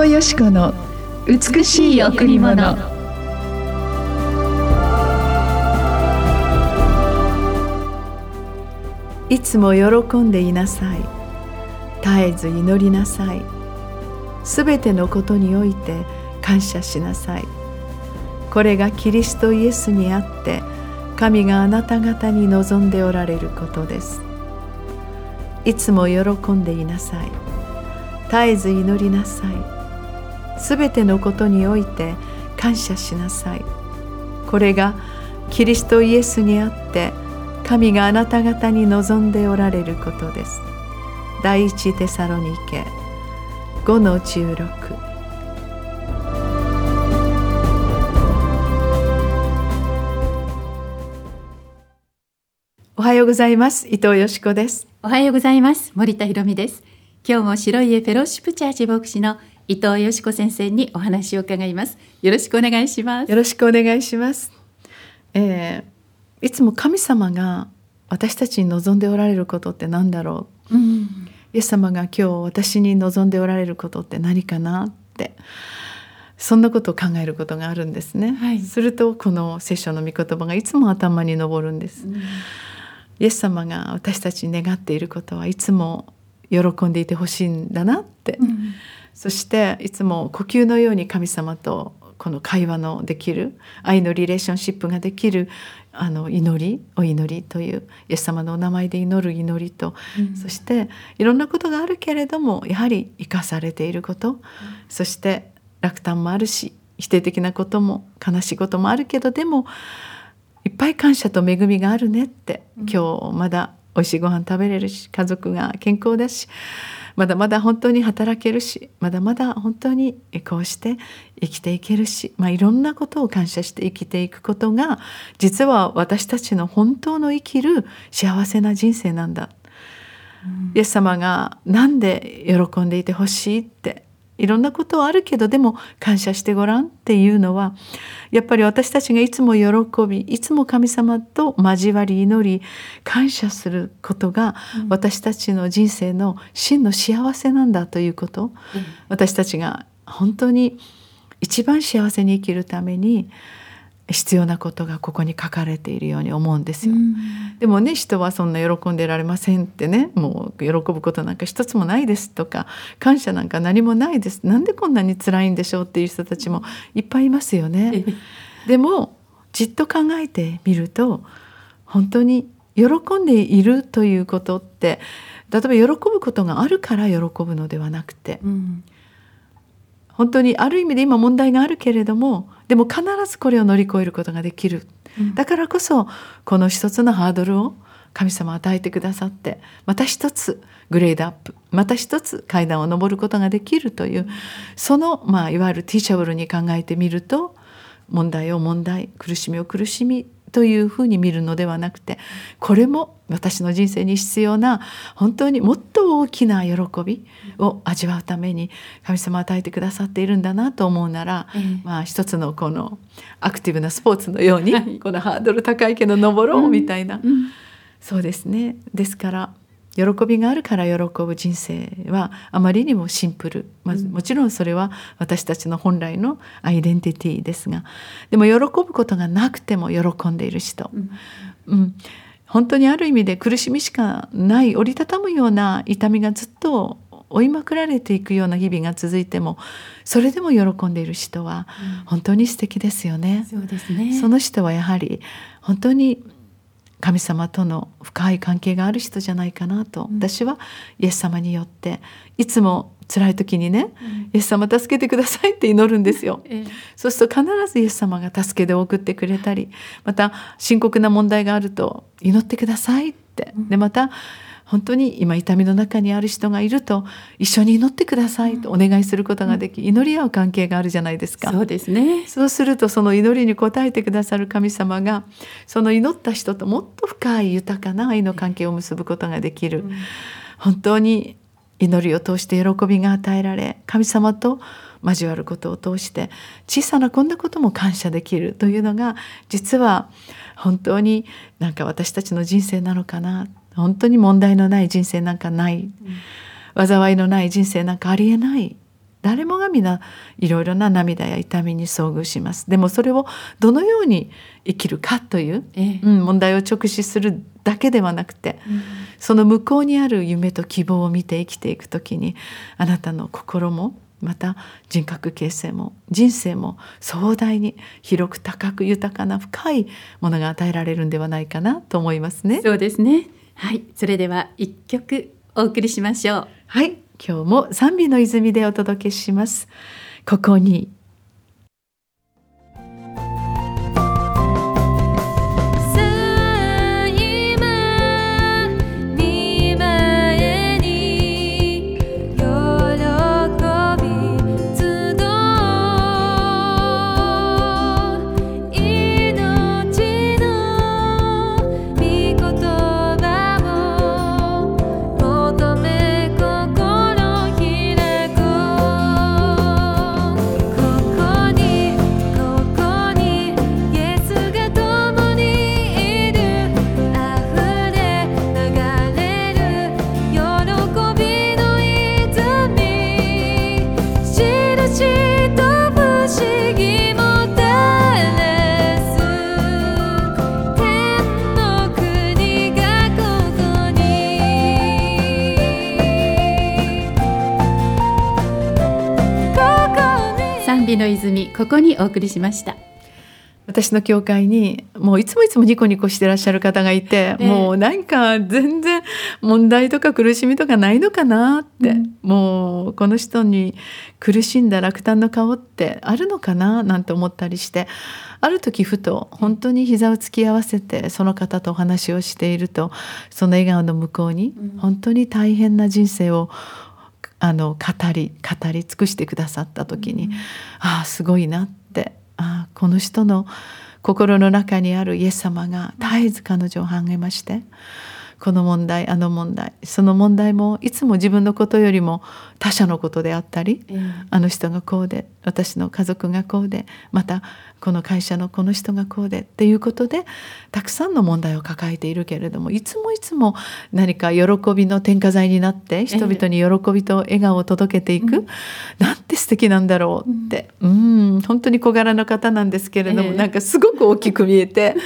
藤よし子の美しい贈り物。いつも喜んでいなさい。絶えず祈りなさい。すべてのことにおいて感謝しなさい。これがキリストイエスにあって神があなた方に望んでおられることです。いつも喜んでいなさい。絶えず祈りなさい。すべてのことにおいて感謝しなさい。これがキリストイエスにあって神があなた方に望んでおられることです。第一テサロニケ5の16おはようございます。伊藤よしこです。おはようございます。森田博美です。今日も白家フェローシップチャーチ牧師の伊藤よしこ先生にお話を伺います。よろしくお願いします。よろしくお願いします、えー、いつも神様が私たちに望んでおられることって何だろう、うん、イエス様が今日私に望んでおられることって何かなってそんなことを考えることがあるんですね、はい、するとこの聖書の御言葉がいつも頭に上るんです、うん、イエス様が私たちに願っていることはいつも喜んでいてほしいんだなって、うん、そしていつも呼吸のように神様とこの会話のできる愛のリレーションシップができるあの祈りお祈りというイエス様のお名前で祈る祈りと、うん、そしていろんなことがあるけれどもやはり生かされていること、うん、そして落胆もあるし否定的なことも悲しいこともあるけどでもいっぱい感謝と恵みがあるねって、うん、今日まだ美味しいご飯食べれるし家族が健康だしまだまだ本当に働けるしまだまだ本当にこうして生きていけるし、まあ、いろんなことを感謝して生きていくことが実は私たちの本当の生きる幸せな人生なんだ。うん、イエス様がなんで喜んでいてほしいっていろんなことはあるけどでも感謝してごらんっていうのはやっぱり私たちがいつも喜びいつも神様と交わり祈り感謝することが私たちの人生の真の幸せなんだということ、うん、私たちが本当に一番幸せに生きるために必要なことがここに書かれているように思うんですよ。うん、でもね人はそんな喜んでられませんってねもう喜ぶことなんか一つもないですとか感謝なんか何もないですなんでこんなに辛いんでしょうっていう人たちもいっぱいいますよね。でもじっと考えてみると本当に喜んでいるということって例えば喜ぶことがあるから喜ぶのではなくて、うん、本当にある意味で今問題があるけれどもでも必ずこれを乗り越えることができる、うん、だからこそこの一つのハードルを神様与えてくださってまた一つグレードアップまた一つ階段を上ることができるというその、まあ、いわゆるティーチャブルに考えてみると問題を問題苦しみを苦しみというふうに見るのではなくてこれも私の人生に必要な本当にもっと大きな喜びを味わうために神様与えてくださっているんだなと思うなら、うん、まあ一つのこのアクティブなスポーツのように、はい、このハードル高いけど登ろうみたいな、うんうん、そうですね。ですから喜びがあるから喜ぶ人生はあまりにもシンプル、まあ、もちろんそれは私たちの本来のアイデンティティですが。でも喜ぶことがなくても喜んでいる人、うん、うん、本当にある意味で苦しみしかない折りたたむような痛みがずっと追いまくられていくような日々が続いてもそれでも喜んでいる人は本当に素敵ですよね。うん、そうですね。その人はやはり本当に神様との深い関係がある人じゃないかなと、うん、私はイエス様によっていつも辛い時にね、うん、イエス様助けてくださいって祈るんですよ、ええ、そうすると必ずイエス様が助けで送ってくれたりまた深刻な問題があると祈ってくださいって、でまた本当に今痛みの中にある人がいると一緒に祈ってくださいとお願いすることができ、祈り合う関係があるじゃないですか。そうですね。そうするとその祈りに応えてくださる神様がその祈った人ともっと深い豊かな愛の関係を結ぶことができる。本当に祈りを通して喜びが与えられ神様と交わることを通して小さなこんなことも感謝できるというのが実は本当になんか私たちの人生なのかな本当に問題のない人生なんかない、うん、災いのない人生なんかありえない。誰もが皆いろいろな涙や痛みに遭遇します。でもそれをどのように生きるかという、ええ。うん、問題を直視するだけではなくて、その向こうにある夢と希望を見て生きていくときにあなたの心もまた人格形成も人生も壮大に広く高く豊かな深いものが与えられるんではないかなと思いますね。そうですねはいそれでは一曲お送りしましょうはい、今日も賛美の泉でお届けします。ここにの泉ここにお送りしました。私の教会にもういつもいつもニコニコしてらっしゃる方がいて、ええもうなんか全然問題とか苦しみとかないのかなって、うん。もうこの人に苦しんだ落胆の顔ってあるのかななんて思ったりしてある時ふと本当に膝を突き合わせてその方とお話をしているとその笑顔の向こうにうん。本当に大変な人生をあの語り語り尽くしてくださった時に、ああすごいなってああこの人の心の中にあるイエス様が絶えず彼女を励ましてこの問題あの問題その問題もいつも自分のことよりも他者のことであったりあの人がこうで私の家族がこうでまたこの会社のこの人がこうでっていうことでたくさんの問題を抱えているけれどもいつもいつも何か喜びの添加剤になって人々に喜びと笑顔を届けていく、うん。なんて素敵なんだろうってうん本当に小柄な方なんですけれども、ええ。なんかすごく大きく見えて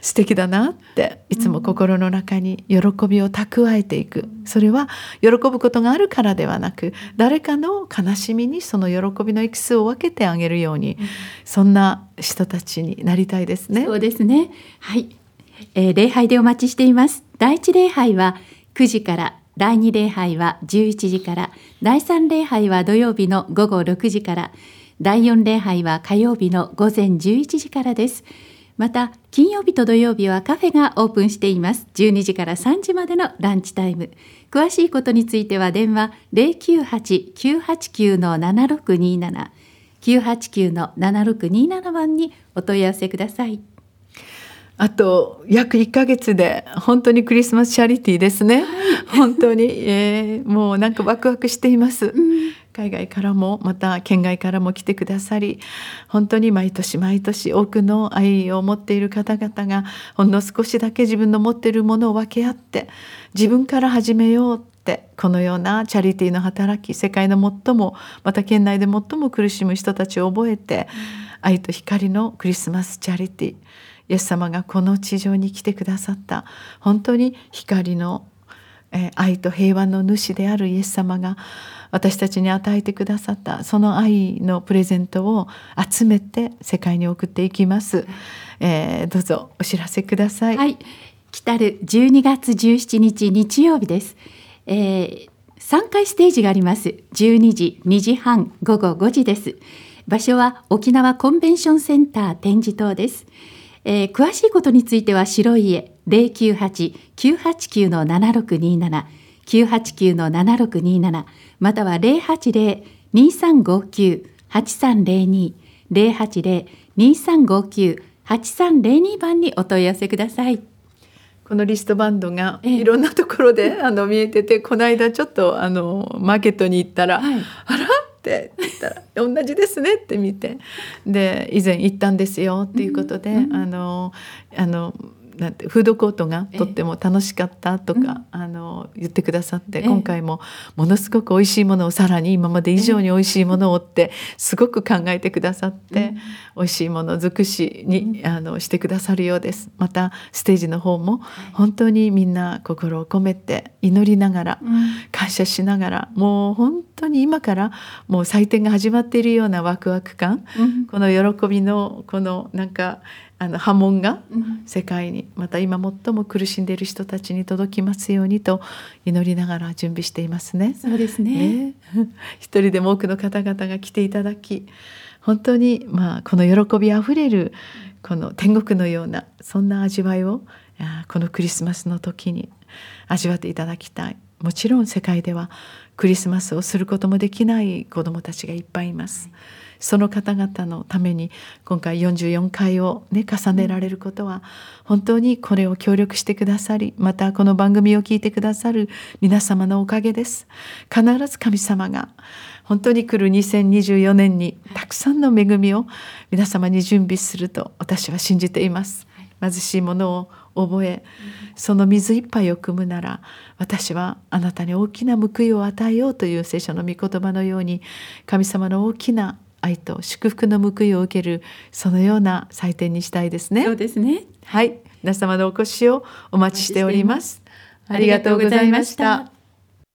素敵だなっていつも心の中に喜びを蓄えていくそれは喜ぶことがあるからではなく誰かの悲しみにその喜びのエキスを分けてあげるようにそんな人たちになりたいですね。そうですね。はい、えー礼拝でお待ちしています。第一礼拝は9時から、第二礼拝は11時から、第三礼拝は土曜日の午後6時から、第四礼拝は火曜日の午前11時からです。また金曜日と土曜日はカフェがオープンしています12時から3時までのランチタイム詳しいことについては電話098-989-7627 989-7627番にお問い合わせくださいあと約1ヶ月で本当にクリスマスチャリティーですね。本当に、えーもうなんかワクワクしています。海外からもまた県外からも来てくださり本当に毎年毎年多くの愛を持っている方々がほんの少しだけ自分の持っているものを分け合って自分から始めようってこのようなチャリティーの働き世界の最もまた県内で最も苦しむ人たちを覚えて愛と光のクリスマスチャリティーイエス様がこの地上に来てくださった本当に光のえー愛と平和の主であるイエス様が私たちに与えてくださったその愛のプレゼントを集めて世界に送っていきます、えーどうぞお知らせください、はい、来たる12月17日日曜日です。えー、3回ステージがあります。12時、2時半、午後5時です。場所は沖縄コンベンションセンター展示棟です。えー詳しいことについては白い家098-989-7627 989-7627または080-2359-8302 080-2359-8302番にお問い合わせください。このリストバンドがええいろんなところであの見えててこの間ちょっとあのマーケットに行ったら「はいあら?」って言ったら「同じですね」って見てで以前行ったんですよっていうことで、うんあのあのなんてフードコートがとっても楽しかったとか、あの言ってくださって、ええ。今回もものすごく美味しいものをさらに今まで以上に美味しいものをってすごく考えてくださって、美味しいもの尽くしに、あのしてくださるようです。またステージの方も本当にみんな心を込めて祈りながら、感謝しながらもう本当に今からもう祭典が始まっているようなワクワク感、うん。この喜びのこのなんかあの波紋がうん世界にまた今最も苦しんでいる人たちに届きますようにと祈りながら準備していますね。そうですね。ね、一人でも多くの方々が来ていただき本当にまあこの喜びあふれるこの天国のようなそんな味わいをこのクリスマスの時に味わっていただきたいもちろん世界ではクリスマスをすることもできない子どもたちがいっぱいいます。その方々のために今回44回を、ね、重ねられることは本当にこれを協力してくださりまたこの番組を聞いてくださる皆様のおかげです。必ず神様が本当に来る2024年にたくさんの恵みを皆様に準備すると私は信じています。貧しいものを覚えその水一杯を汲むなら私はあなたに大きな報いを与えようという聖書の御言葉のように神様の大きな愛と祝福の報いを受けるそのような祭典にしたいですね。そうですね。はい、皆様のお越しをお待ちしております。ありがとうございました。